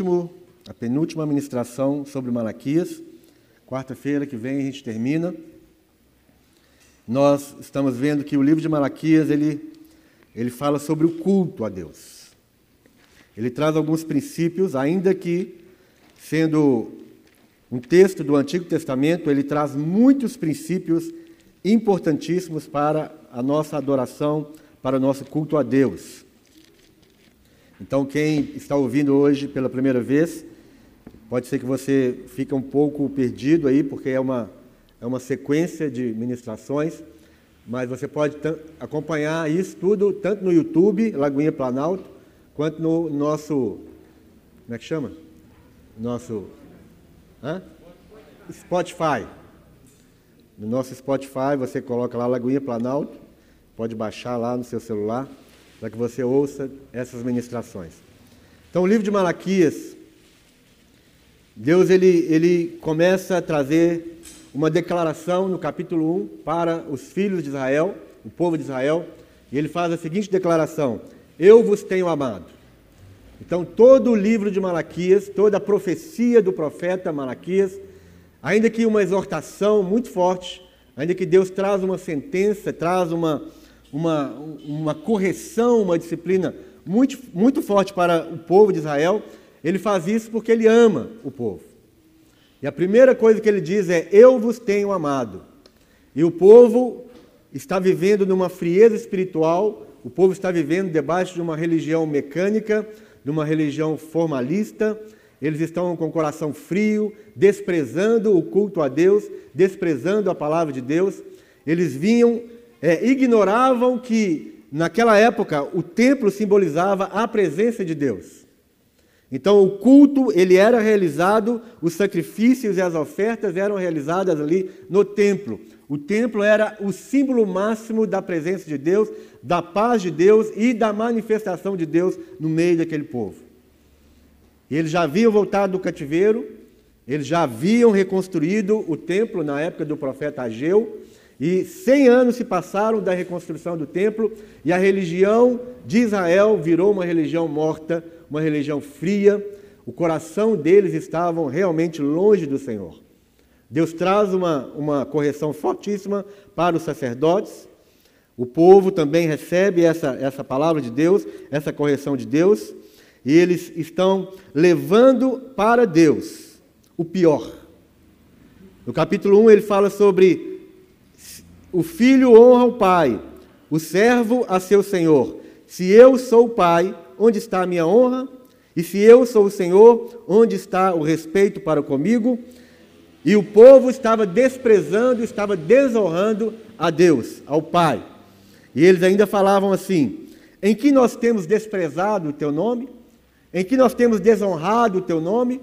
último, a penúltima ministração sobre Malaquias. Quarta-feira que vem a gente termina. Nós estamos vendo que o livro de Malaquias ele, ele fala sobre o culto a Deus. Ele traz alguns princípios, ainda que sendo um texto do Antigo Testamento, ele traz muitos princípios importantíssimos para a nossa adoração, para o nosso culto a Deus. Então, quem está ouvindo hoje pela primeira vez, pode ser que você fique um pouco perdido aí, porque é uma, é uma sequência de ministrações, mas você pode acompanhar isso tudo tanto no YouTube, Lagoinha Planalto, quanto no nosso. Como é que chama? Nosso. Hã? Spotify. No nosso Spotify, você coloca lá Lagoinha Planalto, pode baixar lá no seu celular para que você ouça essas ministrações. Então, o livro de Malaquias, Deus ele, ele começa a trazer uma declaração no capítulo 1 para os filhos de Israel, o povo de Israel, e ele faz a seguinte declaração: Eu vos tenho amado. Então, todo o livro de Malaquias, toda a profecia do profeta Malaquias, ainda que uma exortação muito forte, ainda que Deus traz uma sentença, traz uma, uma, uma correção, uma disciplina muito, muito forte para o povo de Israel, ele faz isso porque ele ama o povo. E a primeira coisa que ele diz é: Eu vos tenho amado. E o povo está vivendo numa frieza espiritual, o povo está vivendo debaixo de uma religião mecânica, de uma religião formalista. Eles estão com o coração frio, desprezando o culto a Deus, desprezando a palavra de Deus. Eles vinham é, ignoravam que, naquela época, o templo simbolizava a presença de Deus. Então, o culto ele era realizado, os sacrifícios e as ofertas eram realizadas ali no templo. O templo era o símbolo máximo da presença de Deus, da paz de Deus e da manifestação de Deus no meio daquele povo. Eles já haviam voltado do cativeiro, eles já haviam reconstruído o templo na época do profeta Ageu, e 100 anos se passaram da reconstrução do templo e a religião de Israel virou uma religião morta, uma religião fria. O coração deles estava realmente longe do Senhor. Deus traz uma, uma correção fortíssima para os sacerdotes. O povo também recebe essa, essa palavra de Deus, essa correção de Deus, e eles estão levando para Deus o pior. No capítulo 1 ele fala sobre o filho honra o pai, o servo a seu senhor. Se eu sou o pai, onde está a minha honra? E se eu sou o senhor, onde está o respeito para comigo? E o povo estava desprezando, estava desonrando a Deus, ao Pai. E eles ainda falavam assim: em que nós temos desprezado o teu nome? Em que nós temos desonrado o teu nome?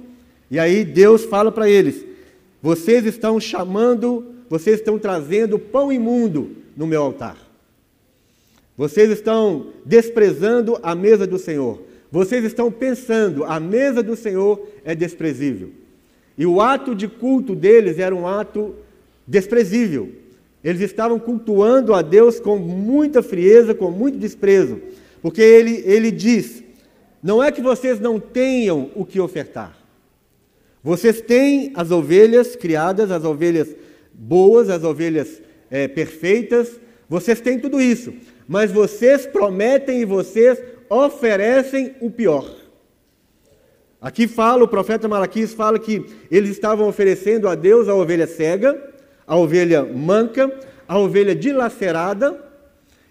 E aí Deus fala para eles: vocês estão chamando vocês estão trazendo pão imundo no meu altar. Vocês estão desprezando a mesa do Senhor. Vocês estão pensando, a mesa do Senhor é desprezível. E o ato de culto deles era um ato desprezível. Eles estavam cultuando a Deus com muita frieza, com muito desprezo. Porque ele, ele diz: não é que vocês não tenham o que ofertar. Vocês têm as ovelhas criadas, as ovelhas boas, as ovelhas é, perfeitas, vocês têm tudo isso, mas vocês prometem e vocês oferecem o pior. Aqui fala, o profeta Malaquias fala que eles estavam oferecendo a Deus a ovelha cega, a ovelha manca, a ovelha dilacerada.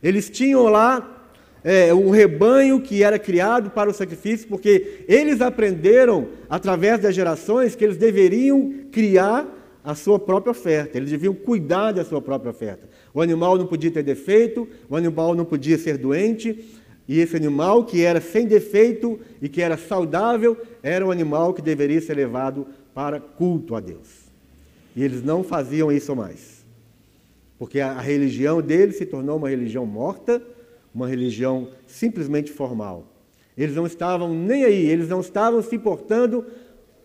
Eles tinham lá é, um rebanho que era criado para o sacrifício, porque eles aprenderam, através das gerações, que eles deveriam criar a sua própria oferta, eles deviam cuidar da sua própria oferta. O animal não podia ter defeito, o animal não podia ser doente, e esse animal que era sem defeito e que era saudável, era um animal que deveria ser levado para culto a Deus. E eles não faziam isso mais. Porque a religião deles se tornou uma religião morta, uma religião simplesmente formal. Eles não estavam nem aí, eles não estavam se importando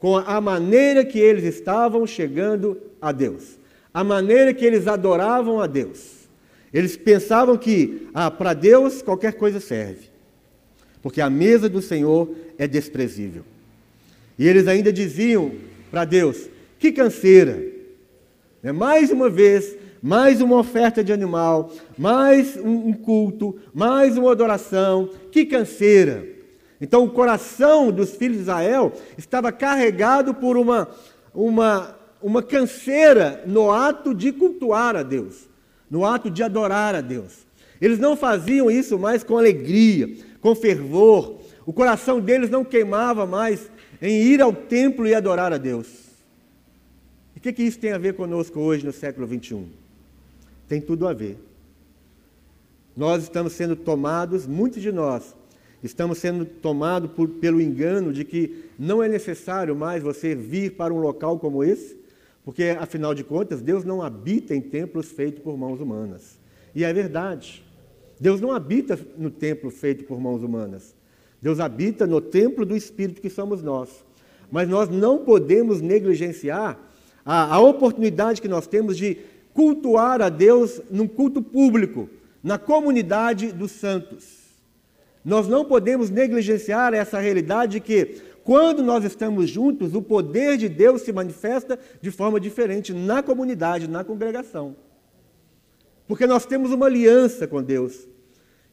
com a maneira que eles estavam chegando a Deus, a maneira que eles adoravam a Deus. Eles pensavam que ah, para Deus qualquer coisa serve, porque a mesa do Senhor é desprezível. E eles ainda diziam para Deus: que canseira! Né, mais uma vez, mais uma oferta de animal, mais um culto, mais uma adoração, que canseira! Então, o coração dos filhos de Israel estava carregado por uma, uma, uma canseira no ato de cultuar a Deus, no ato de adorar a Deus. Eles não faziam isso mais com alegria, com fervor. O coração deles não queimava mais em ir ao templo e adorar a Deus. E o que, que isso tem a ver conosco hoje no século 21? Tem tudo a ver. Nós estamos sendo tomados, muitos de nós, Estamos sendo tomados por, pelo engano de que não é necessário mais você vir para um local como esse, porque, afinal de contas, Deus não habita em templos feitos por mãos humanas. E é verdade. Deus não habita no templo feito por mãos humanas. Deus habita no templo do Espírito que somos nós. Mas nós não podemos negligenciar a, a oportunidade que nós temos de cultuar a Deus num culto público, na comunidade dos santos. Nós não podemos negligenciar essa realidade de que, quando nós estamos juntos, o poder de Deus se manifesta de forma diferente na comunidade, na congregação. Porque nós temos uma aliança com Deus.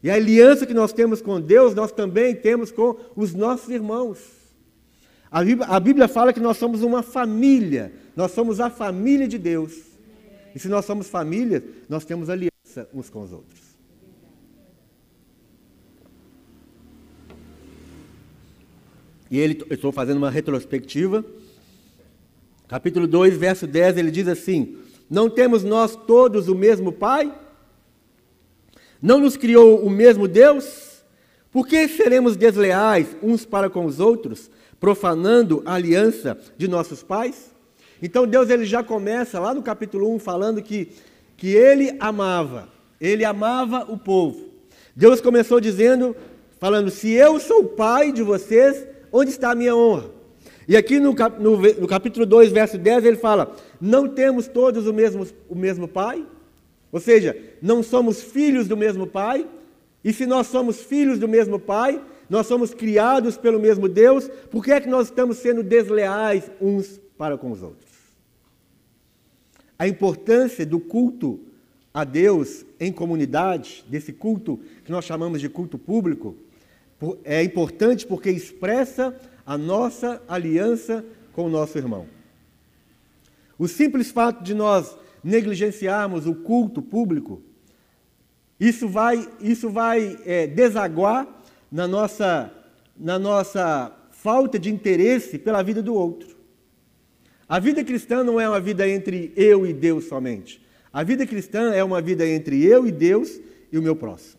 E a aliança que nós temos com Deus, nós também temos com os nossos irmãos. A Bíblia, a Bíblia fala que nós somos uma família, nós somos a família de Deus. E se nós somos família, nós temos aliança uns com os outros. E ele, eu estou fazendo uma retrospectiva. Capítulo 2, verso 10, ele diz assim: Não temos nós todos o mesmo Pai? Não nos criou o mesmo Deus? Por que seremos desleais uns para com os outros, profanando a aliança de nossos pais? Então Deus ele já começa lá no capítulo 1 falando que, que ele amava, ele amava o povo. Deus começou dizendo, falando: Se eu sou o pai de vocês, Onde está a minha honra? E aqui no, no, no, capítulo 2, verso 10, ele fala: Não temos todos o mesmo, o mesmo Pai? Ou seja, não somos filhos do mesmo Pai? E se nós somos filhos do mesmo Pai, nós somos criados pelo mesmo Deus, por que é que nós estamos sendo desleais uns para com os outros? A importância do culto a Deus em comunidade, desse culto que nós chamamos de culto público, é importante porque expressa a nossa aliança com o nosso irmão. O simples fato de nós negligenciarmos o culto público, isso vai, isso vai é, desaguar na nossa, na nossa falta de interesse pela vida do outro. A vida cristã não é uma vida entre eu e Deus somente. A vida cristã é uma vida entre eu e Deus e o meu próximo.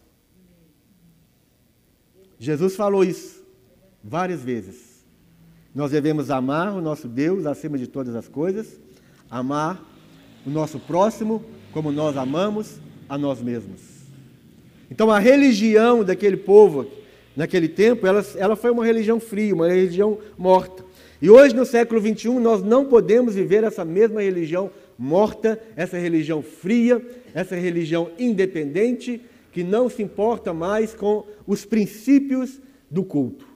Jesus falou isso várias vezes. Nós devemos amar o nosso Deus acima de todas as coisas, amar o nosso próximo como nós amamos a nós mesmos. Então a religião daquele povo, naquele tempo, ela, ela foi uma religião fria, uma religião morta. E hoje, no século XXI, nós não podemos viver essa mesma religião morta, essa religião fria, essa religião independente, que não se importa mais com os princípios do culto.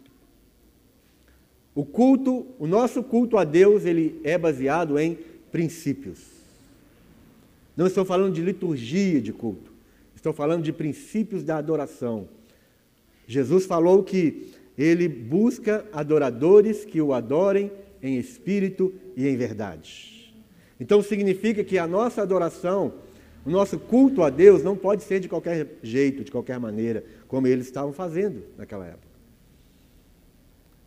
O culto, o nosso culto a Deus, ele é baseado em princípios. Não estou falando de liturgia de culto, estou falando de princípios da adoração. Jesus falou que ele busca adoradores que o adorem em espírito e em verdade. Então significa que a nossa adoração o nosso culto a Deus não pode ser de qualquer jeito, de qualquer maneira, como eles estavam fazendo naquela época.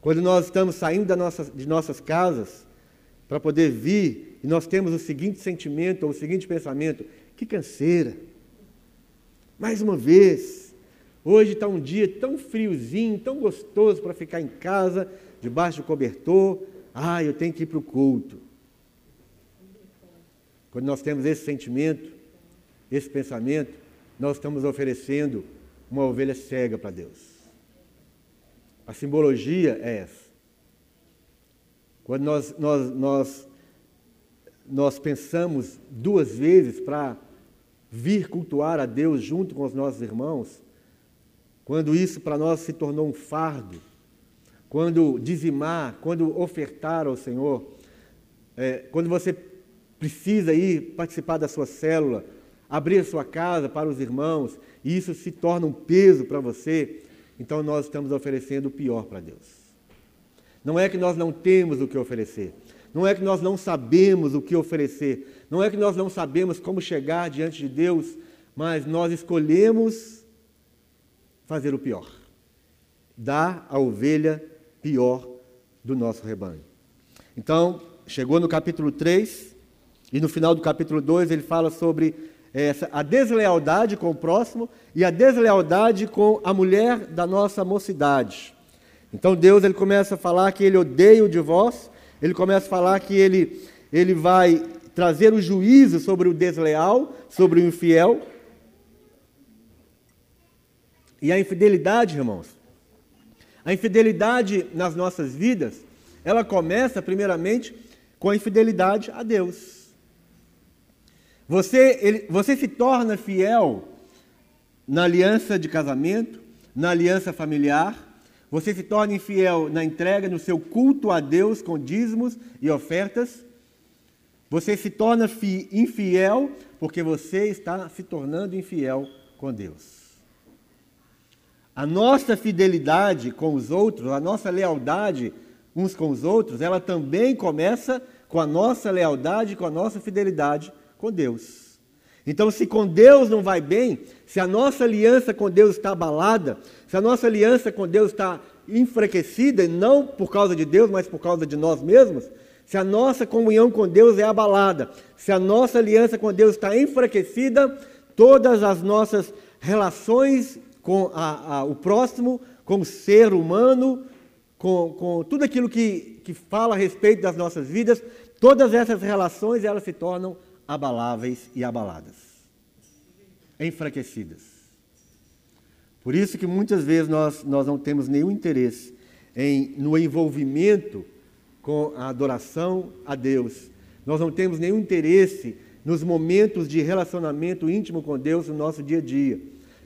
Quando nós estamos saindo nossa, de nossas casas para poder vir, e nós temos o seguinte sentimento, ou o seguinte pensamento: que canseira! Mais uma vez, hoje está um dia tão friozinho, tão gostoso para ficar em casa, debaixo do cobertor. Ah, eu tenho que ir para o culto. Quando nós temos esse sentimento, esse pensamento, nós estamos oferecendo uma ovelha cega para Deus. A simbologia é essa. Quando nós, nós, nós, nós pensamos duas vezes para vir cultuar a Deus junto com os nossos irmãos, quando isso para nós se tornou um fardo, quando dizimar, quando ofertar ao Senhor, é, quando você precisa ir participar da sua célula, abrir a sua casa para os irmãos, e isso se torna um peso para você, então nós estamos oferecendo o pior para Deus. Não é que nós não temos o que oferecer, não é que nós não sabemos o que oferecer, não é que nós não sabemos como chegar diante de Deus, mas nós escolhemos fazer o pior. Dar a ovelha pior do nosso rebanho. Então, chegou no capítulo 3, e no final do capítulo 2 ele fala sobre essa, a deslealdade com o próximo e a deslealdade com a mulher da nossa mocidade. Então Deus ele começa a falar que ele odeia o divórcio, ele começa a falar que ele, ele vai trazer o juízo sobre o desleal, sobre o infiel. E a infidelidade, irmãos, a infidelidade nas nossas vidas, ela começa primeiramente com a infidelidade a Deus. Você, ele, você se torna fiel na aliança de casamento, na aliança familiar, você se torna infiel na entrega, no seu culto a Deus com dízimos e ofertas. Você se torna infiel porque você está se tornando infiel com Deus. A nossa fidelidade com os outros, a nossa lealdade uns com os outros, ela também começa com a nossa lealdade, com a nossa fidelidade com Deus. Então, se com Deus não vai bem, se a nossa aliança com Deus está abalada, se a nossa aliança com Deus está enfraquecida, não por causa de Deus, mas por causa de nós mesmos, se a nossa comunhão com Deus é abalada, se a nossa aliança com Deus está enfraquecida, todas as nossas relações com a, a, o próximo, com o ser humano, com, com tudo aquilo que, que fala a respeito das nossas vidas, todas essas relações elas se tornam abaláveis e abaladas, enfraquecidas. Por isso que muitas vezes nós, nós não temos nenhum interesse em, no envolvimento com a adoração a Deus. Nós não temos nenhum interesse nos momentos de relacionamento íntimo com Deus no nosso dia a dia.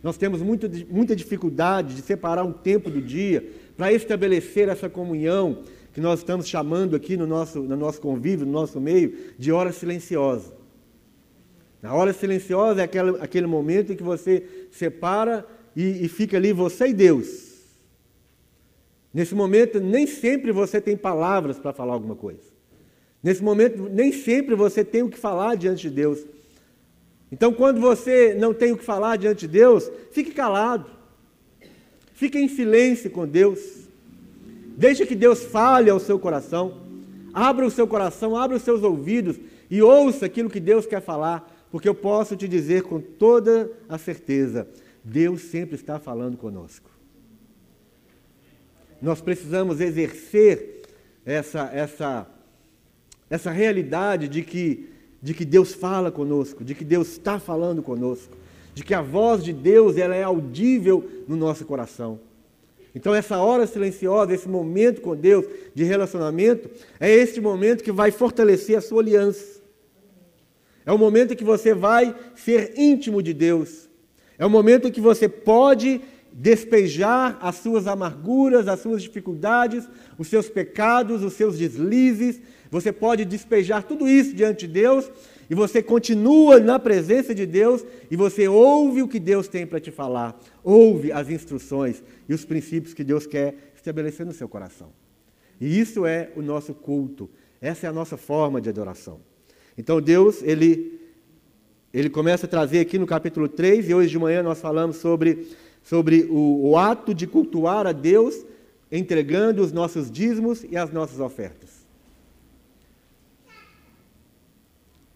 Nós temos muito, muita dificuldade de separar um tempo do dia para estabelecer essa comunhão que nós estamos chamando aqui no nosso, no nosso convívio, no nosso meio, de hora silenciosa. A hora silenciosa é aquele, aquele momento em que você separa e, e fica ali você e Deus. Nesse momento, nem sempre você tem palavras para falar alguma coisa. Nesse momento, nem sempre você tem o que falar diante de Deus. Então, quando você não tem o que falar diante de Deus, fique calado. Fique em silêncio com Deus. Deixe que Deus fale ao seu coração. Abra o seu coração, abra os seus ouvidos e ouça aquilo que Deus quer falar, porque eu posso te dizer com toda a certeza: Deus sempre está falando conosco. Nós precisamos exercer essa, essa, essa realidade de que de que Deus fala conosco, de que Deus está falando conosco, de que a voz de Deus ela é audível no nosso coração. Então, essa hora silenciosa, esse momento com Deus de relacionamento, é este momento que vai fortalecer a sua aliança. É o momento em que você vai ser íntimo de Deus. É o momento em que você pode despejar as suas amarguras, as suas dificuldades, os seus pecados, os seus deslizes, você pode despejar tudo isso diante de Deus e você continua na presença de Deus e você ouve o que Deus tem para te falar, ouve as instruções e os princípios que Deus quer estabelecer no seu coração. E isso é o nosso culto, essa é a nossa forma de adoração. Então Deus, ele, ele começa a trazer aqui no capítulo 3, e hoje de manhã nós falamos sobre, sobre o, o ato de cultuar a Deus entregando os nossos dízimos e as nossas ofertas.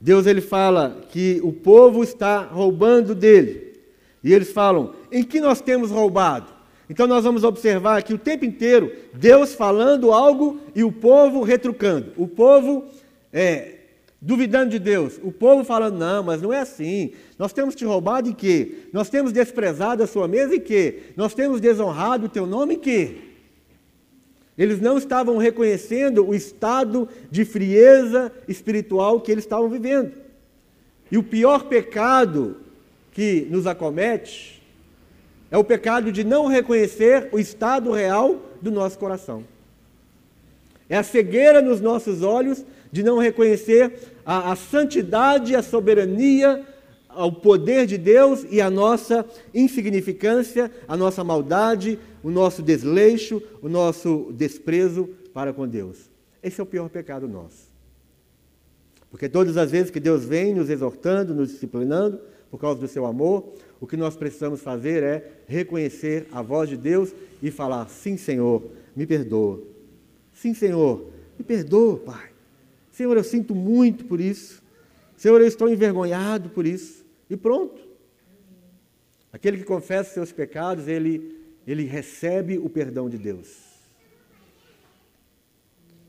Deus ele fala que o povo está roubando dele. E eles falam: "Em que nós temos roubado?" Então nós vamos observar aqui o tempo inteiro Deus falando algo e o povo retrucando. O povo é, duvidando de Deus. O povo falando: "Não, mas não é assim. Nós temos te roubado em quê? Nós temos desprezado a sua mesa em quê? Nós temos desonrado o teu nome em quê?" Eles não estavam reconhecendo o estado de frieza espiritual que eles estavam vivendo. E o pior pecado que nos acomete é o pecado de não reconhecer o estado real do nosso coração. É a cegueira nos nossos olhos de não reconhecer a, a santidade, a soberania, o poder de Deus e a nossa insignificância, a nossa maldade, o nosso desleixo, o nosso desprezo para com Deus. Esse é o pior pecado nosso. Porque todas as vezes que Deus vem nos exortando, nos disciplinando, por causa do seu amor, o que nós precisamos fazer é reconhecer a voz de Deus e falar: Sim, Senhor, me perdoa. Sim, Senhor, me perdoa, Pai. Senhor, eu sinto muito por isso. Senhor, eu estou envergonhado por isso. E pronto. Aquele que confessa seus pecados, ele, ele recebe o perdão de Deus.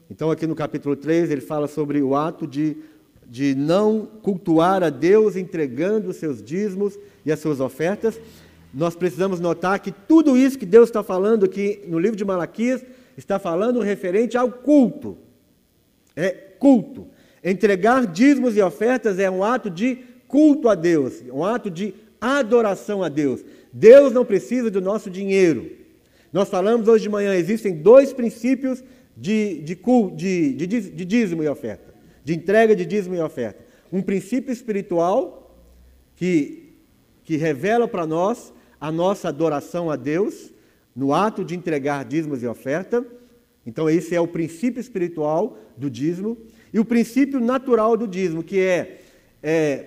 Então, aqui no capítulo 3, ele fala sobre o ato de, de não cultuar a Deus entregando os seus dízimos e as suas ofertas. Nós precisamos notar que tudo isso que Deus está falando aqui no livro de Malaquias está falando referente ao culto. É culto. Entregar dízimos e ofertas é um ato de culto a Deus, um ato de adoração a Deus. Deus não precisa do nosso dinheiro. Nós falamos hoje de manhã, existem dois princípios de, de, de, de, de dízimo e oferta, de entrega de dízimo e oferta. Um princípio espiritual que, que revela para nós a nossa adoração a Deus no ato de entregar dízimos e oferta. Então, esse é o princípio espiritual do dízimo. E o princípio natural do dízimo, que é, é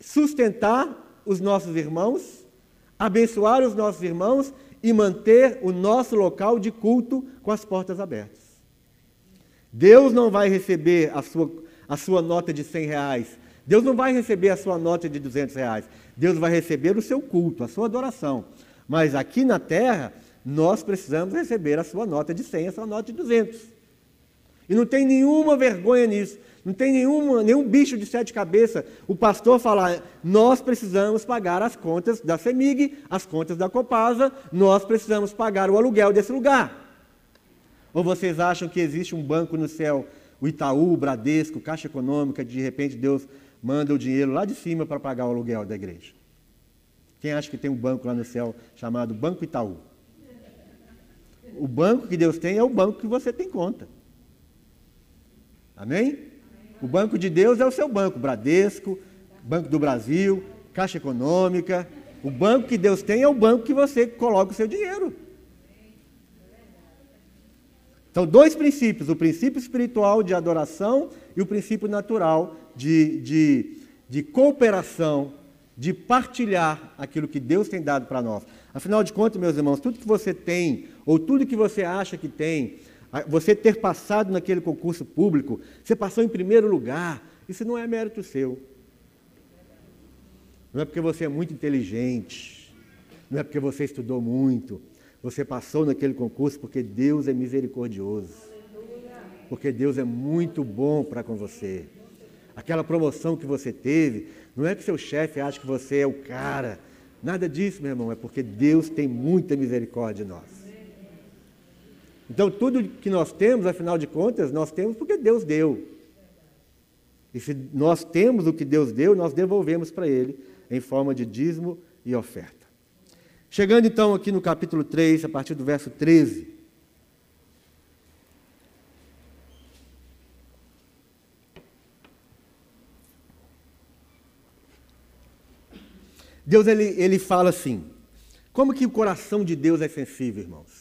sustentar os nossos irmãos, abençoar os nossos irmãos e manter o nosso local de culto com as portas abertas. Deus não vai receber a sua, a sua nota de 100 reais. Deus não vai receber a sua nota de 200 reais. Deus vai receber o seu culto, a sua adoração. Mas aqui na terra, nós precisamos receber a sua nota de 100, a sua nota de 200. E não tem nenhuma vergonha nisso. Não tem nenhuma, nenhum bicho de sete cabeças. O pastor falar, nós precisamos pagar as contas da CEMIG, as contas da Copasa, nós precisamos pagar o aluguel desse lugar. Ou vocês acham que existe um banco no céu, o Itaú, o Bradesco, Caixa Econômica, de repente Deus manda o dinheiro lá de cima para pagar o aluguel da igreja? Quem acha que tem um banco lá no céu chamado Banco Itaú? O banco que Deus tem é o banco que você tem conta. Amém? O banco de Deus é o seu banco, Bradesco, Banco do Brasil, Caixa Econômica. O banco que Deus tem é o banco que você coloca o seu dinheiro. São dois princípios: o princípio espiritual de adoração e o princípio natural de, de, de cooperação, de partilhar aquilo que Deus tem dado para nós. Afinal de contas, meus irmãos, tudo que você tem, ou tudo que você acha que tem, você ter passado naquele concurso público, você passou em primeiro lugar, isso não é mérito seu. Não é porque você é muito inteligente, não é porque você estudou muito, você passou naquele concurso porque Deus é misericordioso. Porque Deus é muito bom para com você. Aquela promoção que você teve, não é que seu chefe acha que você é o cara. Nada disso, meu irmão, é porque Deus tem muita misericórdia de nós. Então, tudo que nós temos, afinal de contas, nós temos porque Deus deu. E se nós temos o que Deus deu, nós devolvemos para Ele em forma de dízimo e oferta. Chegando então aqui no capítulo 3, a partir do verso 13. Deus ele, ele fala assim: como que o coração de Deus é sensível, irmãos?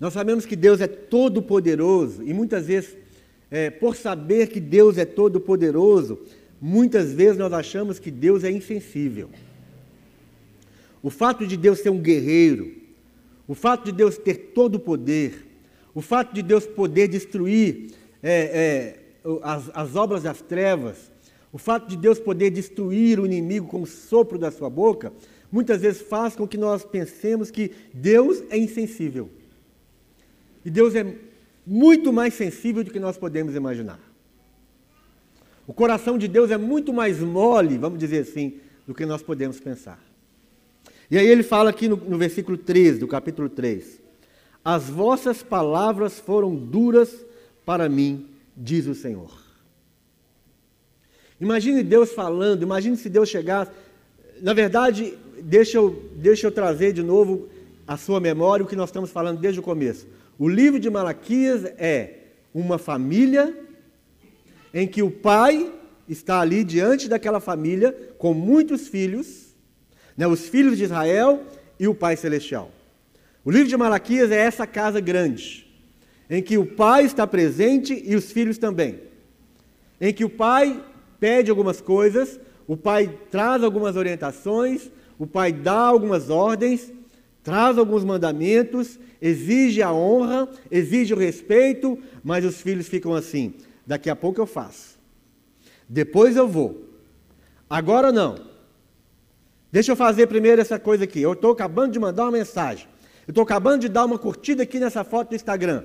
Nós sabemos que Deus é todo poderoso e muitas vezes, é, por saber que Deus é todo poderoso, muitas vezes nós achamos que Deus é insensível. O fato de Deus ser um guerreiro, o fato de Deus ter todo o poder, o fato de Deus poder destruir é, é, as, as obras das trevas, o fato de Deus poder destruir o inimigo com o sopro da sua boca, muitas vezes faz com que nós pensemos que Deus é insensível. E Deus é muito mais sensível do que nós podemos imaginar. O coração de Deus é muito mais mole, vamos dizer assim, do que nós podemos pensar. E aí ele fala aqui no, no versículo 13 do capítulo 3: As vossas palavras foram duras para mim, diz o Senhor. Imagine Deus falando, imagine se Deus chegasse. Na verdade, deixa eu, deixa eu trazer de novo a sua memória o que nós estamos falando desde o começo. O livro de Malaquias é uma família em que o pai está ali diante daquela família com muitos filhos, né, os filhos de Israel e o Pai Celestial. O livro de Malaquias é essa casa grande, em que o pai está presente e os filhos também. Em que o pai pede algumas coisas, o pai traz algumas orientações, o pai dá algumas ordens, traz alguns mandamentos, exige a honra, exige o respeito, mas os filhos ficam assim: daqui a pouco eu faço, depois eu vou, agora não. Deixa eu fazer primeiro essa coisa aqui. Eu estou acabando de mandar uma mensagem. Eu estou acabando de dar uma curtida aqui nessa foto do Instagram.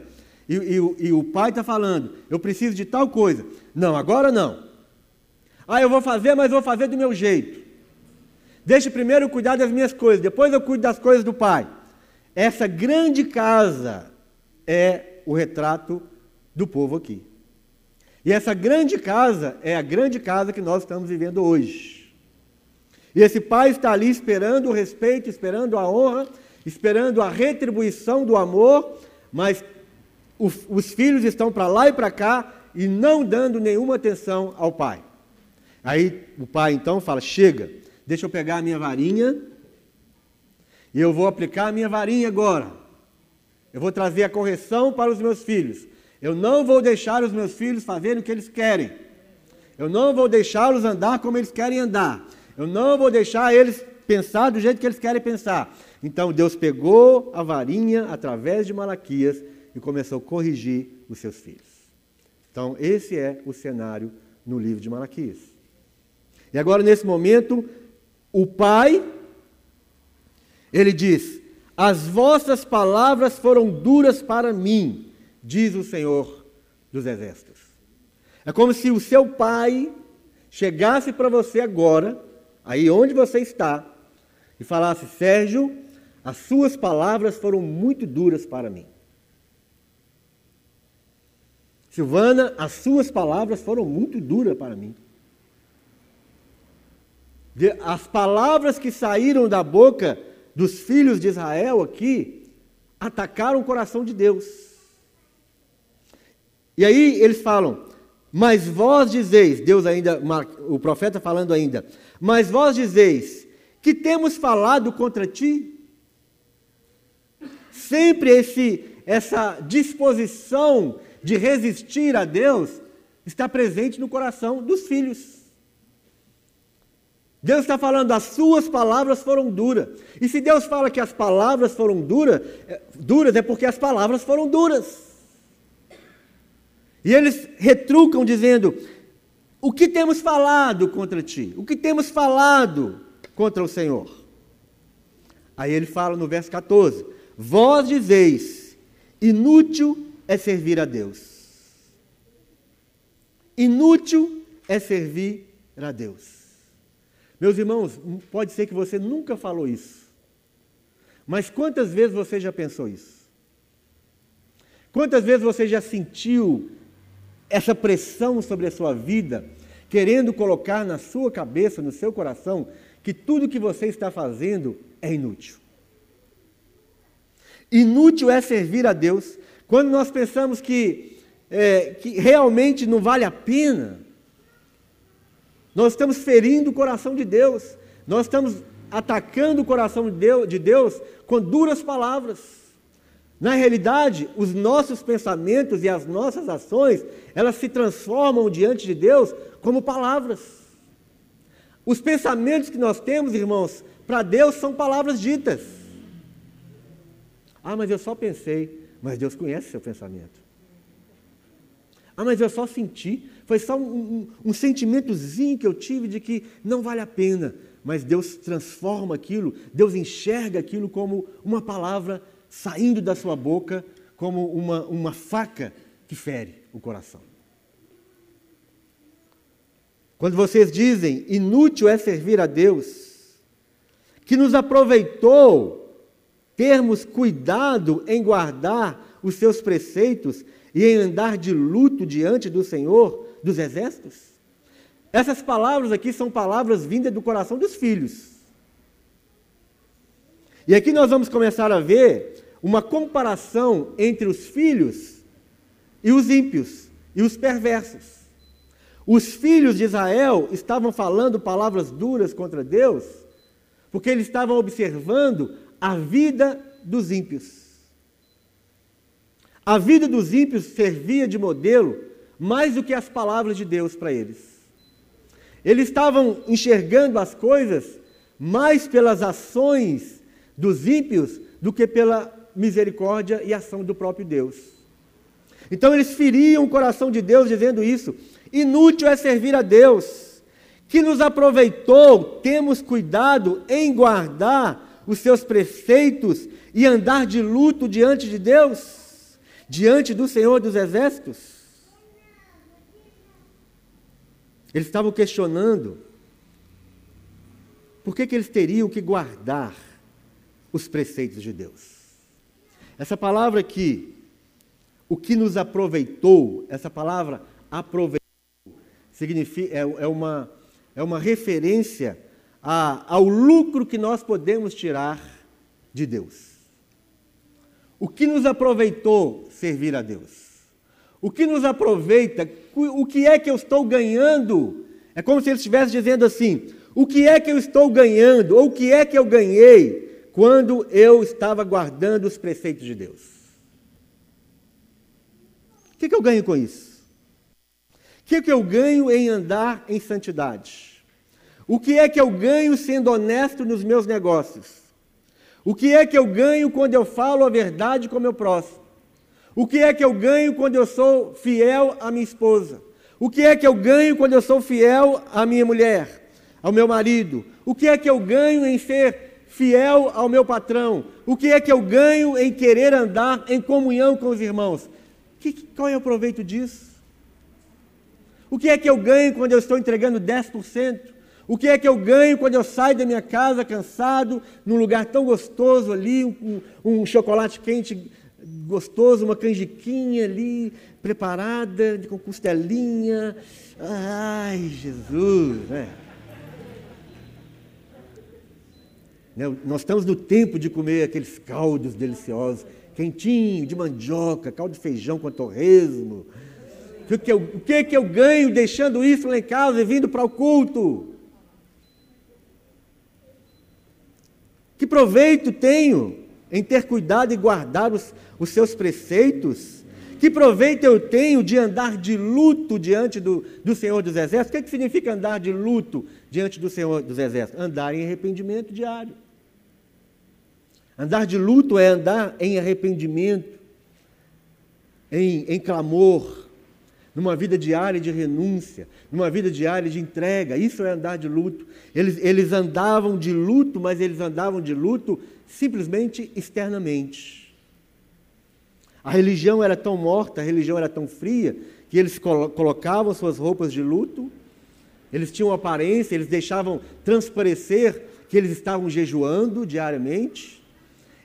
E, e, e o pai está falando, eu preciso de tal coisa. Não, agora não. Ah, eu vou fazer, mas vou fazer do meu jeito. Deixe primeiro eu cuidar das minhas coisas, depois eu cuido das coisas do pai. Essa grande casa é o retrato do povo aqui. E essa grande casa é a grande casa que nós estamos vivendo hoje. E esse pai está ali esperando o respeito, esperando a honra, esperando a retribuição do amor, mas os, os filhos estão para lá e para cá e não dando nenhuma atenção ao pai. Aí o pai então fala: chega, deixa eu pegar a minha varinha e eu vou aplicar a minha varinha agora. Eu vou trazer a correção para os meus filhos. Eu não vou deixar os meus filhos fazerem o que eles querem. Eu não vou deixá-los andar como eles querem andar. Eu não vou deixar eles pensar do jeito que eles querem pensar. Então Deus pegou a varinha através de Malaquias e começou a corrigir os seus filhos. Então, esse é o cenário no livro de Malaquias. E agora, nesse momento, o pai, ele diz: As vossas palavras foram duras para mim, diz o Senhor dos Exércitos. É como se o seu pai chegasse para você agora, aí onde você está, e falasse: Sérgio, as suas palavras foram muito duras para mim. Silvana, as suas palavras foram muito duras para mim. As palavras que saíram da boca dos filhos de Israel aqui atacaram o coração de Deus. E aí eles falam: Mas vós dizeis, Deus ainda, o profeta falando ainda, mas vós dizeis que temos falado contra ti? Sempre esse, essa disposição de resistir a Deus está presente no coração dos filhos. Deus está falando, as suas palavras foram duras. E se Deus fala que as palavras foram duras, é, duras é porque as palavras foram duras. E eles retrucam dizendo: O que temos falado contra ti? O que temos falado contra o Senhor? Aí ele fala no verso 14: Vós dizeis, inútil é servir a Deus. Inútil é servir a Deus. Meus irmãos, pode ser que você nunca falou isso. Mas quantas vezes você já pensou isso? Quantas vezes você já sentiu essa pressão sobre a sua vida, querendo colocar na sua cabeça, no seu coração, que tudo que você está fazendo é inútil? Inútil é servir a Deus quando nós pensamos que, é, que realmente não vale a pena, nós estamos ferindo o coração de Deus, nós estamos atacando o coração de Deus, de Deus com duras palavras. Na realidade, os nossos pensamentos e as nossas ações, elas se transformam diante de Deus como palavras. Os pensamentos que nós temos, irmãos, para Deus são palavras ditas. Ah, mas eu só pensei. Mas Deus conhece seu pensamento. Ah, mas eu só senti, foi só um, um, um, sentimentozinho que eu tive de que não vale a pena. Mas Deus transforma aquilo, Deus enxerga aquilo como uma palavra saindo da sua boca, como uma, uma faca que fere o coração. Quando vocês dizem inútil é servir a Deus, que nos aproveitou termos cuidado em guardar os seus preceitos e em andar de luto diante do Senhor dos exércitos? Essas palavras aqui são palavras vindas do coração dos filhos. E aqui nós vamos começar a ver uma comparação entre os filhos e os ímpios e os perversos. Os filhos de Israel estavam falando palavras duras contra Deus, porque eles estavam observando a vida dos ímpios. A vida dos ímpios servia de modelo mais do que as palavras de Deus para eles. Eles estavam enxergando as coisas mais pelas ações dos ímpios do que pela misericórdia e ação do próprio Deus. Então eles feriam o coração de Deus dizendo isso: inútil é servir a Deus, que nos aproveitou, temos cuidado em guardar os seus preceitos e andar de luto diante de Deus, diante do Senhor dos Exércitos. Eles estavam questionando por que, que eles teriam que guardar os preceitos de Deus. Essa palavra aqui, o que nos aproveitou, essa palavra aproveitou, significa, é, é uma, é uma referência a, ao lucro que nós podemos tirar de Deus. O que nos aproveitou servir a Deus? O que nos aproveita? O que é que eu estou ganhando? É como se ele estivesse dizendo assim: o que é que eu estou ganhando? Ou o que é que eu ganhei quando eu estava guardando os preceitos de Deus? O que, é que eu ganho com isso? O que, é que eu ganho em andar em santidade? O que é que eu ganho sendo honesto nos meus negócios? O que é que eu ganho quando eu falo a verdade com meu próximo? O que é que eu ganho quando eu sou fiel à minha esposa? O que é que eu ganho quando eu sou fiel à minha mulher, ao meu marido? O que é que eu ganho em ser fiel ao meu patrão? O que é que eu ganho em querer andar em comunhão com os irmãos? Que, qual é o proveito disso? O que é que eu ganho quando eu estou entregando 10%? O que é que eu ganho quando eu saio da minha casa cansado, num lugar tão gostoso ali, um, um chocolate quente gostoso, uma canjiquinha ali, preparada, com costelinha. Ai, Jesus, né? né? Nós estamos no tempo de comer aqueles caldos deliciosos, quentinho, de mandioca, caldo de feijão com torresmo. O que, eu, o que, que eu ganho deixando isso lá em casa e vindo para o culto? Que proveito tenho em ter cuidado e guardar os, os seus preceitos? Que proveito eu tenho de andar de luto diante do, do Senhor dos Exércitos? O que, é que significa andar de luto diante do Senhor dos Exércitos? Andar em arrependimento diário. Andar de luto é andar em arrependimento, em, em clamor, numa vida diária de renúncia, numa vida diária de entrega. Isso é andar de luto. Eles, eles andavam de luto, mas eles andavam de luto simplesmente externamente. A religião era tão morta, a religião era tão fria, que eles colocavam suas roupas de luto, eles tinham aparência, eles deixavam transparecer que eles estavam jejuando diariamente,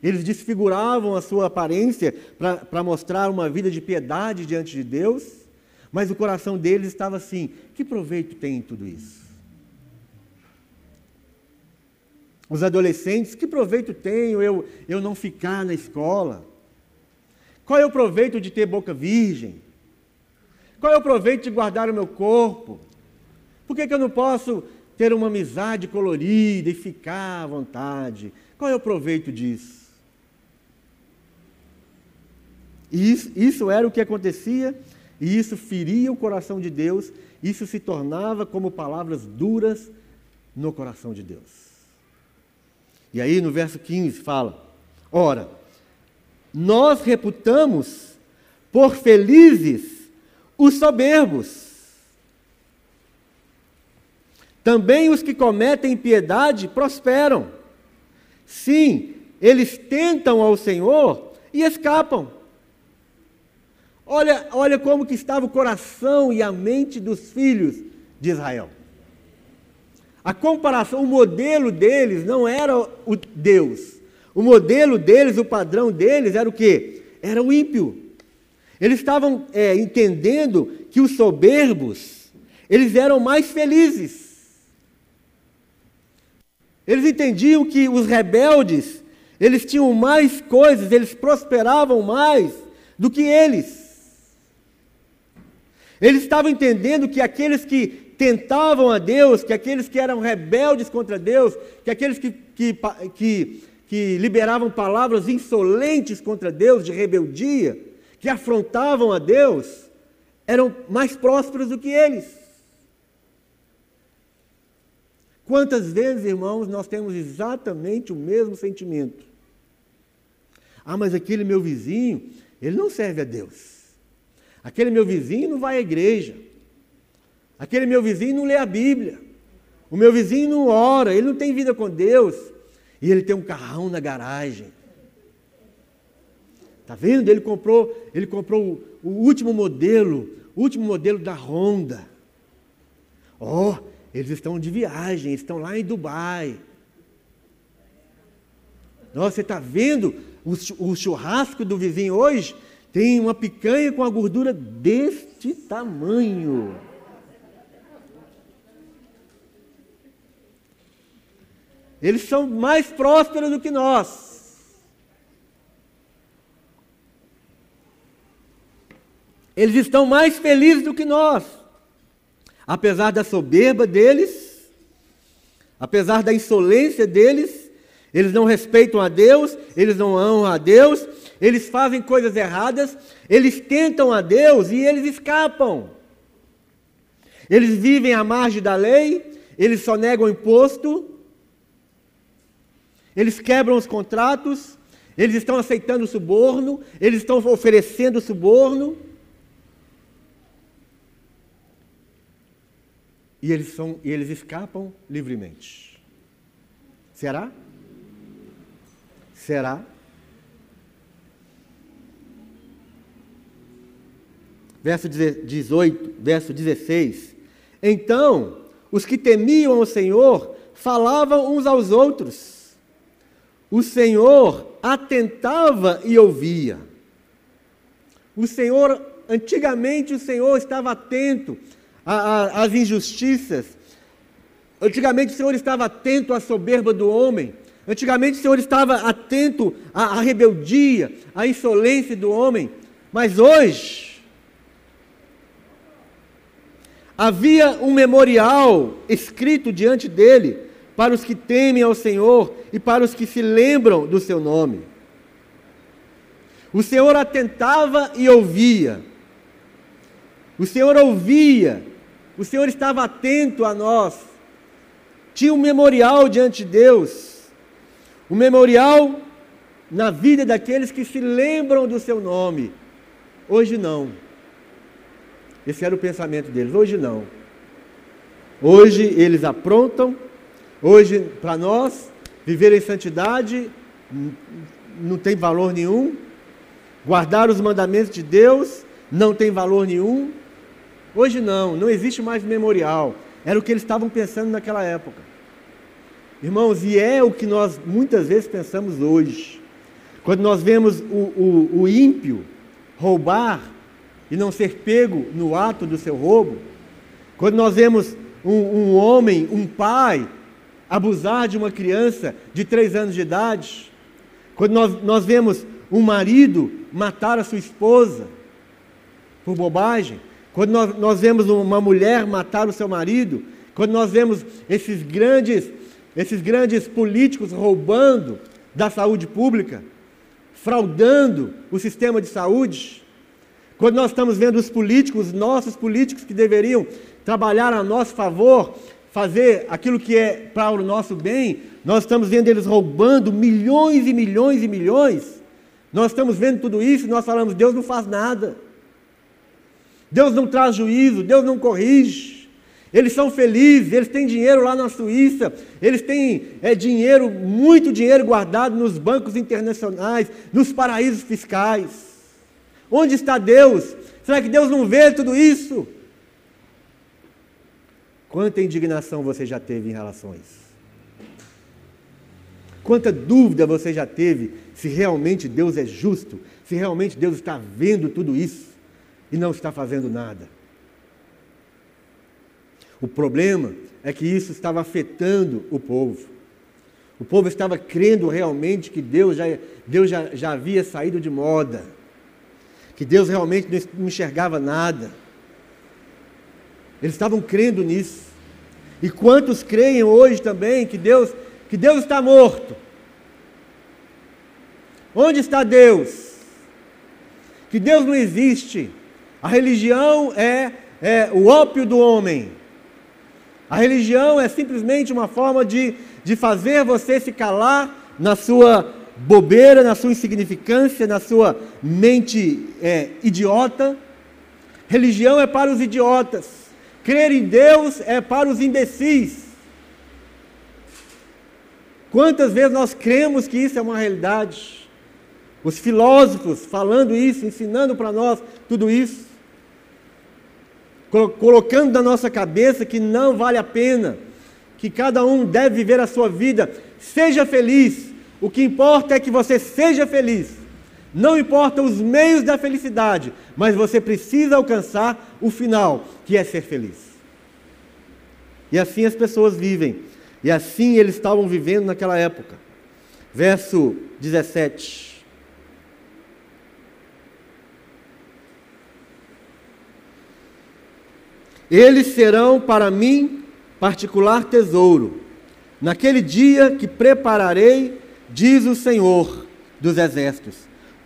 eles desfiguravam a sua aparência para mostrar uma vida de piedade diante de Deus, mas o coração deles estava assim: que proveito tem em tudo isso? Os adolescentes, que proveito tenho eu, eu não ficar na escola? Qual é o proveito de ter boca virgem? Qual é o proveito de guardar o meu corpo? Por que, que eu não posso ter uma amizade colorida e ficar à vontade? Qual é o proveito disso? E isso, isso era o que acontecia, e isso feria o coração de Deus, isso se tornava como palavras duras no coração de Deus. E aí no verso 15 fala: Ora, nós reputamos por felizes os soberbos. Também os que cometem impiedade prosperam. Sim, eles tentam ao Senhor e escapam. Olha, olha como que estava o coração e a mente dos filhos de Israel. A comparação, o modelo deles não era o Deus. O modelo deles, o padrão deles era o quê? Era o ímpio. Eles estavam é, entendendo que os soberbos, eles eram mais felizes. Eles entendiam que os rebeldes, Eles tinham mais coisas, eles prosperavam mais do que eles. Eles estavam entendendo que aqueles que tentavam a Deus, que aqueles que eram rebeldes contra Deus, que aqueles que, que, que, que liberavam palavras insolentes contra Deus, de rebeldia, que afrontavam a Deus, eram mais prósperos do que eles. Quantas vezes, irmãos, nós temos exatamente o mesmo sentimento? Ah, mas aquele meu vizinho, ele não serve a Deus. Aquele meu vizinho não vai à igreja. Aquele meu vizinho não lê a Bíblia. O meu vizinho não ora, ele não tem vida com Deus. E ele tem um carrão na garagem. Tá vendo? Ele comprou, ele comprou o, o último modelo, o último modelo da Honda. Oh, eles estão de viagem, estão lá em Dubai. Nossa, você está vendo o churrasco do vizinho hoje? Tem uma picanha com a gordura deste tamanho. Eles são mais prósperos do que nós. Eles estão mais felizes do que nós apesar da soberba deles, apesar da insolência deles, eles não respeitam a Deus, eles não honram a Deus, eles fazem coisas erradas, eles tentam a Deus e eles escapam. Eles vivem à margem da lei, eles só negam imposto, eles quebram os contratos, eles estão aceitando suborno, eles estão oferecendo suborno. e eles, são, e eles escapam livremente. Será? Será? Verso 18, verso 16. Então, os que temiam o Senhor falavam uns aos outros. O Senhor atentava e ouvia. O Senhor, antigamente o Senhor estava atento às injustiças. Antigamente o Senhor estava atento à soberba do homem. Antigamente o Senhor estava atento à, à rebeldia, à insolência do homem. Mas hoje, havia um memorial escrito diante dele para os que temem ao Senhor e para os que se lembram do seu nome. O Senhor atentava e ouvia. O Senhor ouvia o Senhor estava atento a nós. Tinha um memorial diante de Deus. Um memorial na vida daqueles que se lembram do seu nome. Hoje não. Esse era o pensamento deles. Hoje não. Hoje eles aprontam. Hoje, para nós, viver em santidade não tem valor nenhum. Guardar os mandamentos de Deus não tem valor nenhum. Hoje não, não existe mais memorial. Era o que eles estavam pensando naquela época. Irmãos, e é o que nós muitas vezes pensamos hoje. Quando nós vemos o, o, o ímpio roubar e não ser pego no ato do seu roubo, quando nós vemos um, um homem, um pai, abusar de uma criança de três anos de idade, quando nós, nós vemos um marido matar a sua esposa por bobagem, quando nós, nós vemos uma mulher matar o seu marido, quando nós vemos esses grandes, esses grandes políticos roubando da saúde pública, fraudando o sistema de saúde, quando nós estamos vendo os políticos, nossos políticos que deveriam trabalhar a nosso favor, fazer aquilo que é para o nosso bem, nós estamos vendo eles roubando milhões e milhões e milhões. Nós estamos vendo tudo isso e nós falamos, Deus não faz nada. Deus não traz juízo, Deus não corrige. Eles são felizes, eles têm dinheiro lá na Suíça, eles têm é, dinheiro, muito dinheiro guardado nos bancos internacionais, nos paraísos fiscais. Onde está Deus? Será que Deus não vê tudo isso? Quanta indignação você já teve em relação a isso? Quanta dúvida você já teve se realmente Deus é justo, se realmente Deus está vendo tudo isso? e não está fazendo nada. O problema é que isso estava afetando o povo. O povo estava crendo realmente que Deus já, Deus já, já havia saído de moda, que Deus realmente não enxergava nada. Eles estavam crendo nisso. E quantos creem hoje também que Deus, que Deus está morto? Onde está Deus? Que Deus não existe. A religião é, é o ópio do homem. A religião é simplesmente uma forma de, de fazer você se calar na sua bobeira, na sua insignificância, na sua mente é, idiota. Religião é para os idiotas. Crer em Deus é para os imbecis. Quantas vezes nós cremos que isso é uma realidade? Os filósofos falando isso, ensinando para nós tudo isso colocando na nossa cabeça que não vale a pena, que cada um deve viver a sua vida, seja feliz. O que importa é que você seja feliz. Não importa os meios da felicidade, mas você precisa alcançar o final, que é ser feliz. E assim as pessoas vivem. E assim eles estavam vivendo naquela época. Verso 17. Eles serão para mim particular tesouro. Naquele dia que prepararei, diz o Senhor dos exércitos: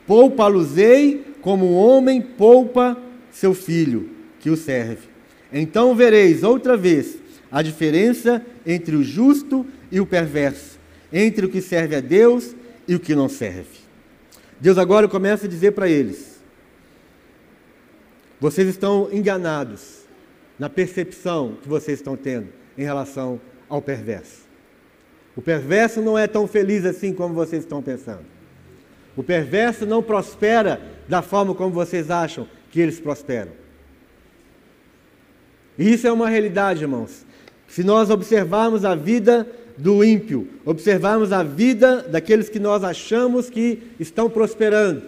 poupa-los-ei como um homem poupa seu filho, que o serve. Então vereis outra vez a diferença entre o justo e o perverso, entre o que serve a Deus e o que não serve. Deus agora começa a dizer para eles: vocês estão enganados na percepção que vocês estão tendo em relação ao perverso. O perverso não é tão feliz assim como vocês estão pensando. O perverso não prospera da forma como vocês acham que eles prosperam. Isso é uma realidade, irmãos. Se nós observarmos a vida do ímpio, observarmos a vida daqueles que nós achamos que estão prosperando,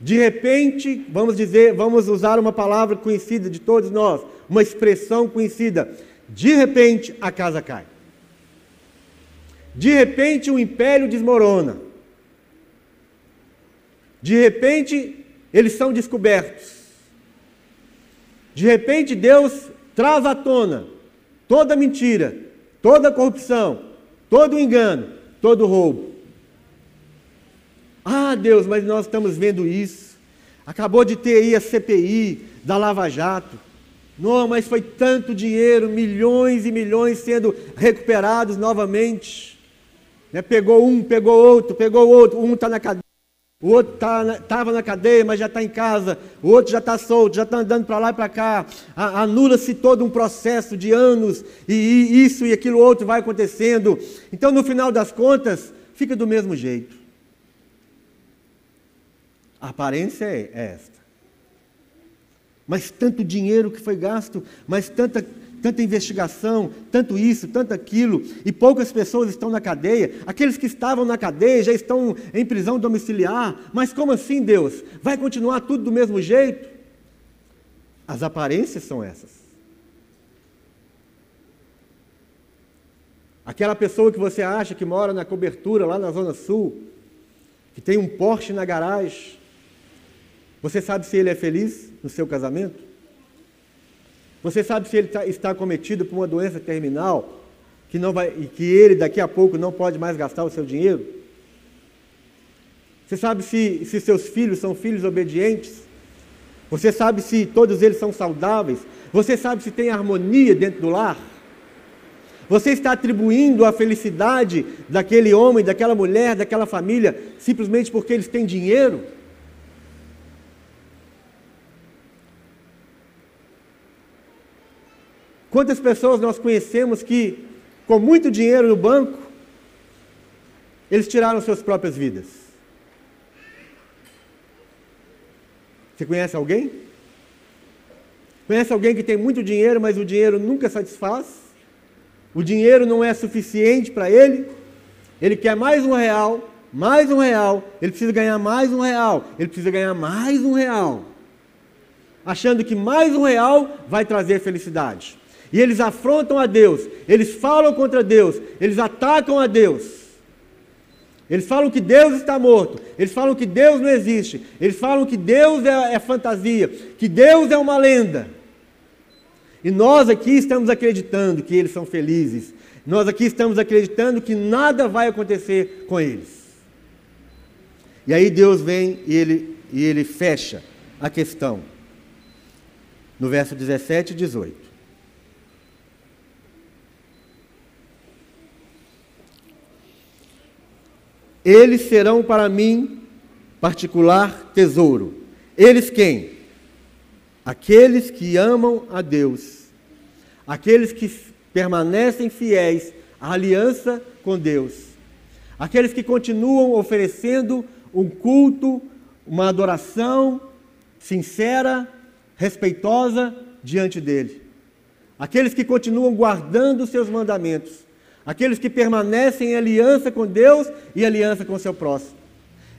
de repente, vamos dizer, vamos usar uma palavra conhecida de todos nós, uma expressão conhecida. De repente, a casa cai. De repente, o império desmorona. De repente, eles são descobertos. De repente, Deus traz à tona toda mentira, toda corrupção, todo engano, todo roubo. Ah, Deus, mas nós estamos vendo isso. Acabou de ter aí a CPI da Lava Jato. Não, mas foi tanto dinheiro, milhões e milhões sendo recuperados novamente. Né? Pegou um, pegou outro, pegou outro, um está na cadeia, o outro estava tá na cadeia, mas já está em casa, o outro já está solto, já está andando para lá e para cá. Anula-se todo um processo de anos, e, e isso e aquilo outro vai acontecendo. Então, no final das contas, fica do mesmo jeito. A aparência é, esta. Mas tanto dinheiro que foi gasto, mas tanta, tanta investigação, tanto isso, tanto aquilo, e poucas pessoas estão na cadeia. Aqueles que estavam na cadeia já estão em prisão domiciliar. Mas como assim, Deus? Vai continuar tudo do mesmo jeito? As aparências são essas. Aquela pessoa que você acha que mora na cobertura lá na Zona Sul, que tem um Porsche na garagem, você sabe se ele é feliz no seu casamento? Você sabe se ele tá, está cometido por uma doença terminal que não vai, e que ele daqui a pouco não pode mais gastar o seu dinheiro? Você sabe se, se seus filhos são filhos obedientes? Você sabe se todos eles são saudáveis? Você sabe se tem harmonia dentro do lar? Você está atribuindo a felicidade daquele homem, daquela mulher, daquela família, simplesmente porque eles têm dinheiro? Quantas pessoas nós conhecemos que, com muito dinheiro no banco, eles tiraram suas próprias vidas? Você conhece alguém? Conhece alguém que tem muito dinheiro, mas o dinheiro nunca satisfaz? O dinheiro não é suficiente para ele? Ele quer mais um real, mais um real, ele precisa ganhar mais um real, ele precisa ganhar mais um real, achando que mais um real vai trazer felicidade. E eles afrontam a Deus, eles falam contra Deus, eles atacam a Deus. Eles falam que Deus está morto, eles falam que Deus não existe, eles falam que Deus é, é fantasia, que Deus é uma lenda. E nós aqui estamos acreditando que eles são felizes, nós aqui estamos acreditando que nada vai acontecer com eles. E aí Deus vem e ele, e ele fecha a questão. No verso 17 e 18. Eles serão para mim particular tesouro. Eles quem? Aqueles que amam a Deus. Aqueles que permanecem fiéis à aliança com Deus. Aqueles que continuam oferecendo um culto, uma adoração sincera, respeitosa diante dele. Aqueles que continuam guardando seus mandamentos aqueles que permanecem em aliança com Deus e aliança com o seu próximo.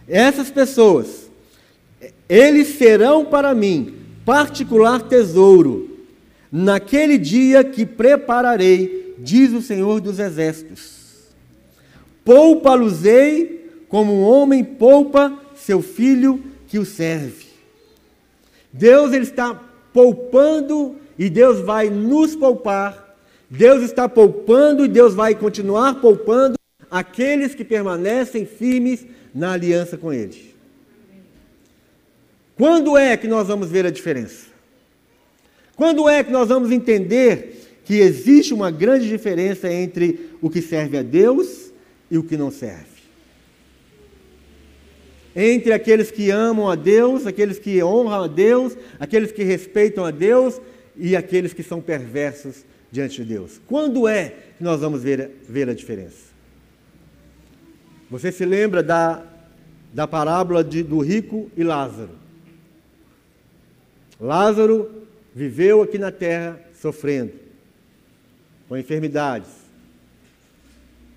Essas pessoas, eles serão para mim particular tesouro, naquele dia que prepararei, diz o Senhor dos Exércitos. Poupa-los-ei como um homem poupa seu filho que o serve. Deus ele está poupando e Deus vai nos poupar Deus está poupando e Deus vai continuar poupando aqueles que permanecem firmes na aliança com Ele. Quando é que nós vamos ver a diferença? Quando é que nós vamos entender que existe uma grande diferença entre o que serve a Deus e o que não serve? Entre aqueles que amam a Deus, aqueles que honram a Deus, aqueles que respeitam a Deus e aqueles que são perversos diante de Deus. Quando é que nós vamos ver, ver a diferença? Você se lembra da, da parábola de, do rico e Lázaro? Lázaro viveu aqui na terra sofrendo, com enfermidades,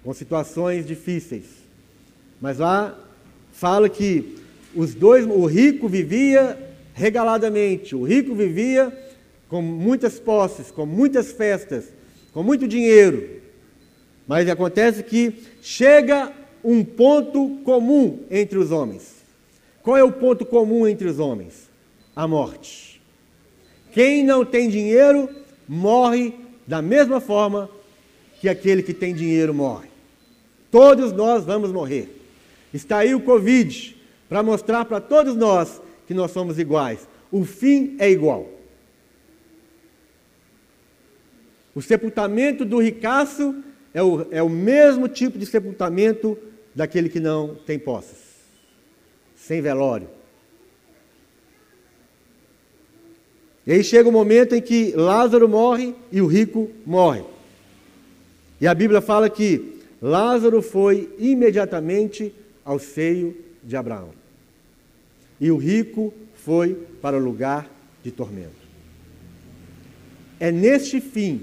com situações difíceis. Mas lá fala que os dois, o rico vivia regaladamente, o rico vivia com muitas posses, com muitas festas, com muito dinheiro. Mas acontece que chega um ponto comum entre os homens. Qual é o ponto comum entre os homens? A morte. Quem não tem dinheiro morre da mesma forma que aquele que tem dinheiro morre. Todos nós vamos morrer. Está aí o Covid para mostrar para todos nós que nós somos iguais. O fim é igual. O sepultamento do ricaço é o, é o mesmo tipo de sepultamento daquele que não tem posses, sem velório. E aí chega o momento em que Lázaro morre e o rico morre. E a Bíblia fala que Lázaro foi imediatamente ao seio de Abraão. E o rico foi para o lugar de tormento. É neste fim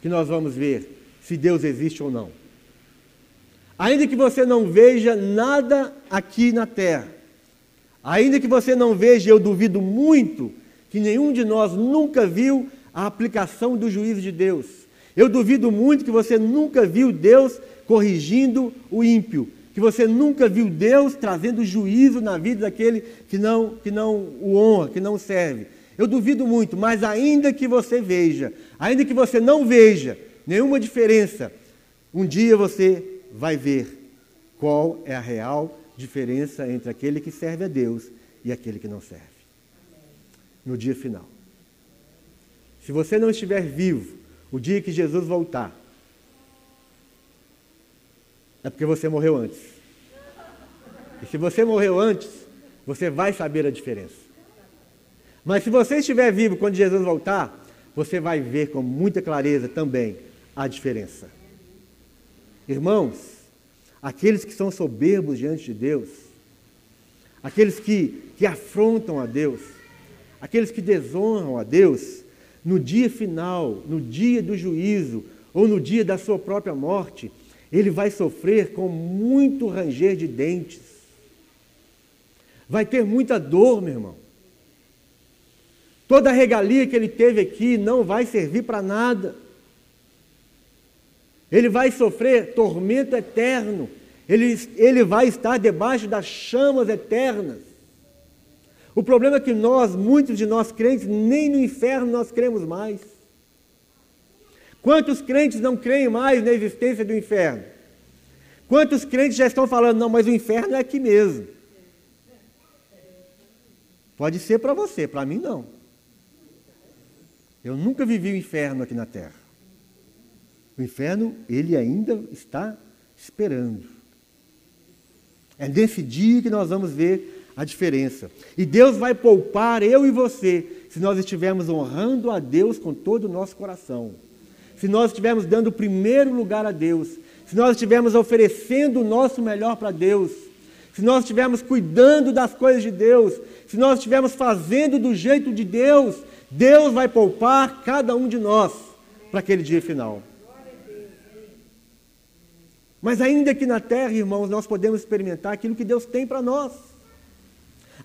que nós vamos ver se Deus existe ou não. Ainda que você não veja nada aqui na terra, ainda que você não veja, eu duvido muito, que nenhum de nós nunca viu a aplicação do juízo de Deus. Eu duvido muito que você nunca viu Deus corrigindo o ímpio, que você nunca viu Deus trazendo juízo na vida daquele que não, que não o honra, que não serve. Eu duvido muito, mas ainda que você veja, ainda que você não veja nenhuma diferença, um dia você vai ver qual é a real diferença entre aquele que serve a Deus e aquele que não serve. No dia final. Se você não estiver vivo o dia que Jesus voltar, é porque você morreu antes. E se você morreu antes, você vai saber a diferença. Mas se você estiver vivo quando Jesus voltar, você vai ver com muita clareza também a diferença. Irmãos, aqueles que são soberbos diante de Deus, aqueles que, que afrontam a Deus, aqueles que desonram a Deus, no dia final, no dia do juízo, ou no dia da sua própria morte, ele vai sofrer com muito ranger de dentes. Vai ter muita dor, meu irmão. Toda a regalia que ele teve aqui não vai servir para nada. Ele vai sofrer tormento eterno. Ele, ele vai estar debaixo das chamas eternas. O problema é que nós, muitos de nós crentes, nem no inferno nós cremos mais. Quantos crentes não creem mais na existência do inferno? Quantos crentes já estão falando, não, mas o inferno é aqui mesmo? Pode ser para você, para mim não. Eu nunca vivi o inferno aqui na terra. O inferno, ele ainda está esperando. É nesse dia que nós vamos ver a diferença. E Deus vai poupar eu e você se nós estivermos honrando a Deus com todo o nosso coração se nós estivermos dando o primeiro lugar a Deus, se nós estivermos oferecendo o nosso melhor para Deus, se nós estivermos cuidando das coisas de Deus, se nós estivermos fazendo do jeito de Deus, Deus vai poupar cada um de nós para aquele dia final. Mas ainda aqui na terra, irmãos, nós podemos experimentar aquilo que Deus tem para nós.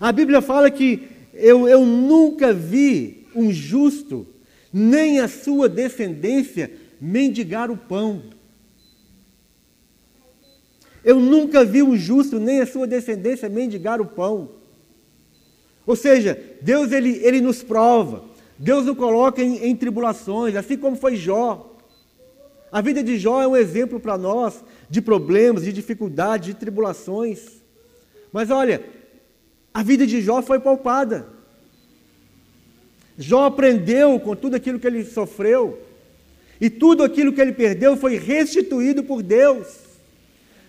A Bíblia fala que eu, eu nunca vi um justo nem a sua descendência mendigar o pão. Eu nunca vi um justo, nem a sua descendência mendigar o pão. Ou seja, Deus ele, ele nos prova, Deus nos coloca em, em tribulações, assim como foi Jó. A vida de Jó é um exemplo para nós de problemas, de dificuldades, de tribulações. Mas olha, a vida de Jó foi poupada. Jó aprendeu com tudo aquilo que ele sofreu, e tudo aquilo que ele perdeu foi restituído por Deus.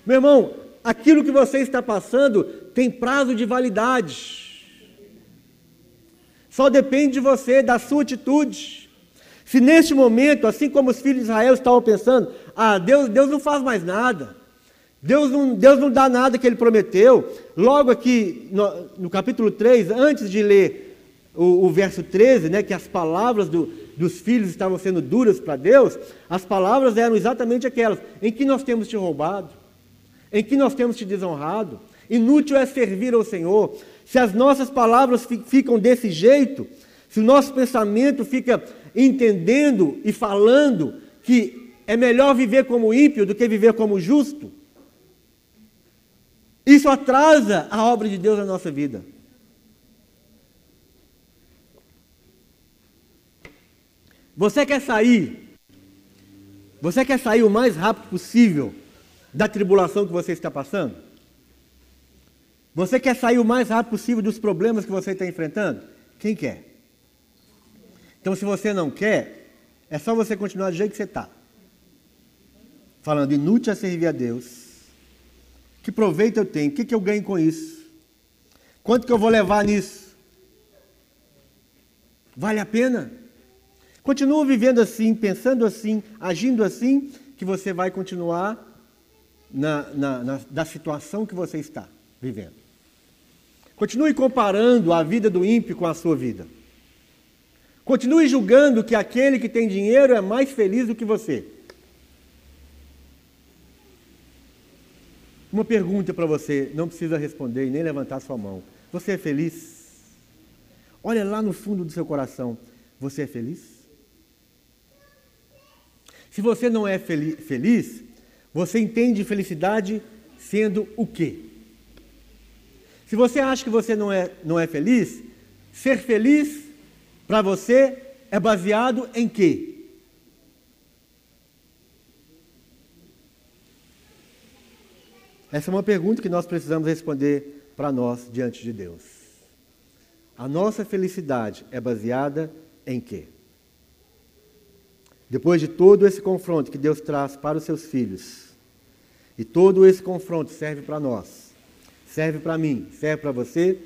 Meu irmão, aquilo que você está passando tem prazo de validade. Só depende de você, da sua atitude. Se neste momento, assim como os filhos de Israel estavam pensando, ah, Deus, Deus não faz mais nada, Deus não, Deus não dá nada que ele prometeu, logo aqui no, no capítulo 3, antes de ler o, o verso 13, né, que as palavras do, dos filhos estavam sendo duras para Deus, as palavras eram exatamente aquelas: em que nós temos te roubado, em que nós temos te desonrado, inútil é servir ao Senhor. Se as nossas palavras ficam desse jeito, se o nosso pensamento fica entendendo e falando que é melhor viver como ímpio do que viver como justo, isso atrasa a obra de Deus na nossa vida. Você quer sair? Você quer sair o mais rápido possível da tribulação que você está passando? Você quer sair o mais rápido possível dos problemas que você está enfrentando? Quem quer? Então, se você não quer, é só você continuar do jeito que você está. Falando, inútil é servir a Deus. Que proveito eu tenho? O que, que eu ganho com isso? Quanto que eu vou levar nisso? Vale a pena? Continua vivendo assim, pensando assim, agindo assim, que você vai continuar na, na, na, na situação que você está vivendo. Continue comparando a vida do ímpio com a sua vida. Continue julgando que aquele que tem dinheiro é mais feliz do que você. Uma pergunta para você, não precisa responder e nem levantar sua mão. Você é feliz? Olha lá no fundo do seu coração. Você é feliz? Se você não é feliz, você entende felicidade sendo o quê? Se você acha que você não é, não é feliz, ser feliz para você é baseado em quê? Essa é uma pergunta que nós precisamos responder para nós diante de Deus. A nossa felicidade é baseada em quê? Depois de todo esse confronto que Deus traz para os seus filhos, e todo esse confronto serve para nós, serve para mim, serve para você,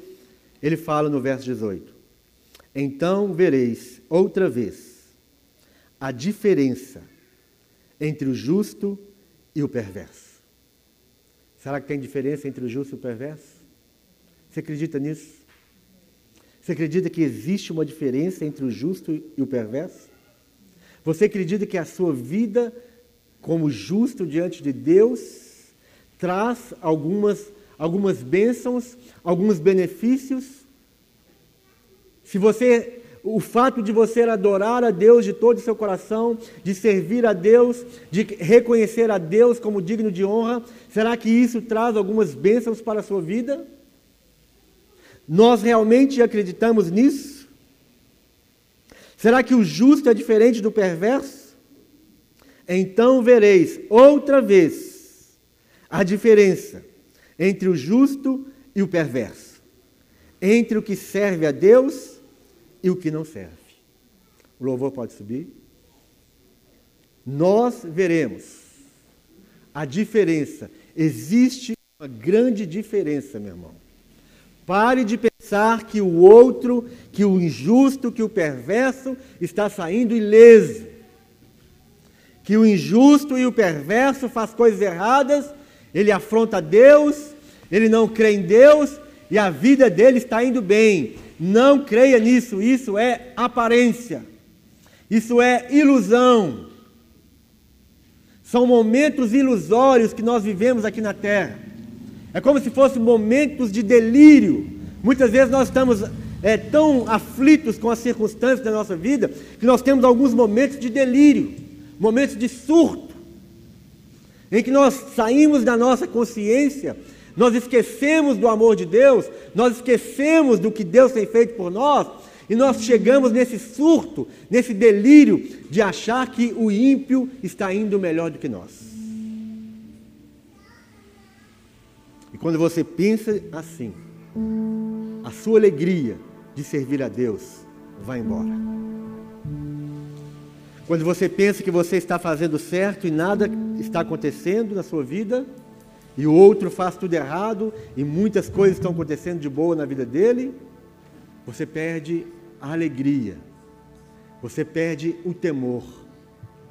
ele fala no verso 18: Então vereis outra vez a diferença entre o justo e o perverso. Será que tem diferença entre o justo e o perverso? Você acredita nisso? Você acredita que existe uma diferença entre o justo e o perverso? Você acredita que a sua vida como justo diante de Deus traz algumas, algumas bênçãos, alguns benefícios? Se você, o fato de você adorar a Deus de todo o seu coração, de servir a Deus, de reconhecer a Deus como digno de honra, será que isso traz algumas bênçãos para a sua vida? Nós realmente acreditamos nisso? Será que o justo é diferente do perverso? Então vereis outra vez a diferença entre o justo e o perverso, entre o que serve a Deus e o que não serve. O louvor pode subir. Nós veremos a diferença. Existe uma grande diferença, meu irmão. Pare de pensar que o outro, que o injusto, que o perverso está saindo ileso. Que o injusto e o perverso faz coisas erradas, ele afronta Deus, ele não crê em Deus e a vida dele está indo bem. Não creia nisso, isso é aparência. Isso é ilusão. São momentos ilusórios que nós vivemos aqui na terra. É como se fossem momentos de delírio. Muitas vezes nós estamos é, tão aflitos com as circunstâncias da nossa vida que nós temos alguns momentos de delírio, momentos de surto, em que nós saímos da nossa consciência nós esquecemos do amor de Deus, nós esquecemos do que Deus tem feito por nós, e nós chegamos nesse surto, nesse delírio de achar que o ímpio está indo melhor do que nós. E quando você pensa assim, a sua alegria de servir a Deus vai embora. Quando você pensa que você está fazendo certo e nada está acontecendo na sua vida, e o outro faz tudo errado e muitas coisas estão acontecendo de boa na vida dele, você perde a alegria, você perde o temor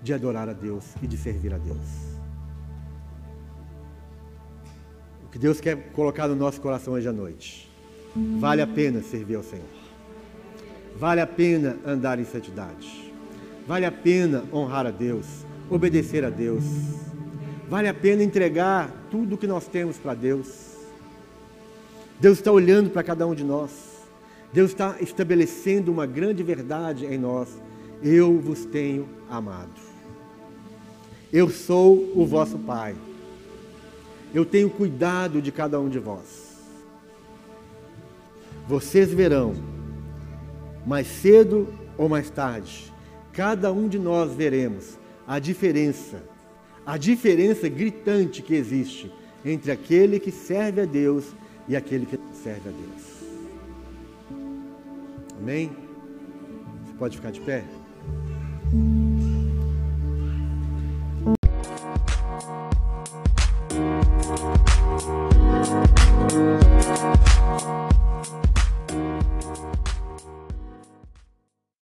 de adorar a Deus e de servir a Deus. O que Deus quer colocar no nosso coração hoje à noite. Vale a pena servir ao Senhor. Vale a pena andar em santidade. Vale a pena honrar a Deus, obedecer a Deus Vale a pena entregar tudo o que nós temos para Deus. Deus está olhando para cada um de nós. Deus está estabelecendo uma grande verdade em nós. Eu vos tenho amado. Eu sou o vosso Pai. Eu tenho cuidado de cada um de vós. Vocês verão, mais cedo ou mais tarde, cada um de nós veremos a diferença a diferença gritante que existe entre aquele que serve a Deus e aquele que não serve a Deus. Amém? Você pode ficar de pé?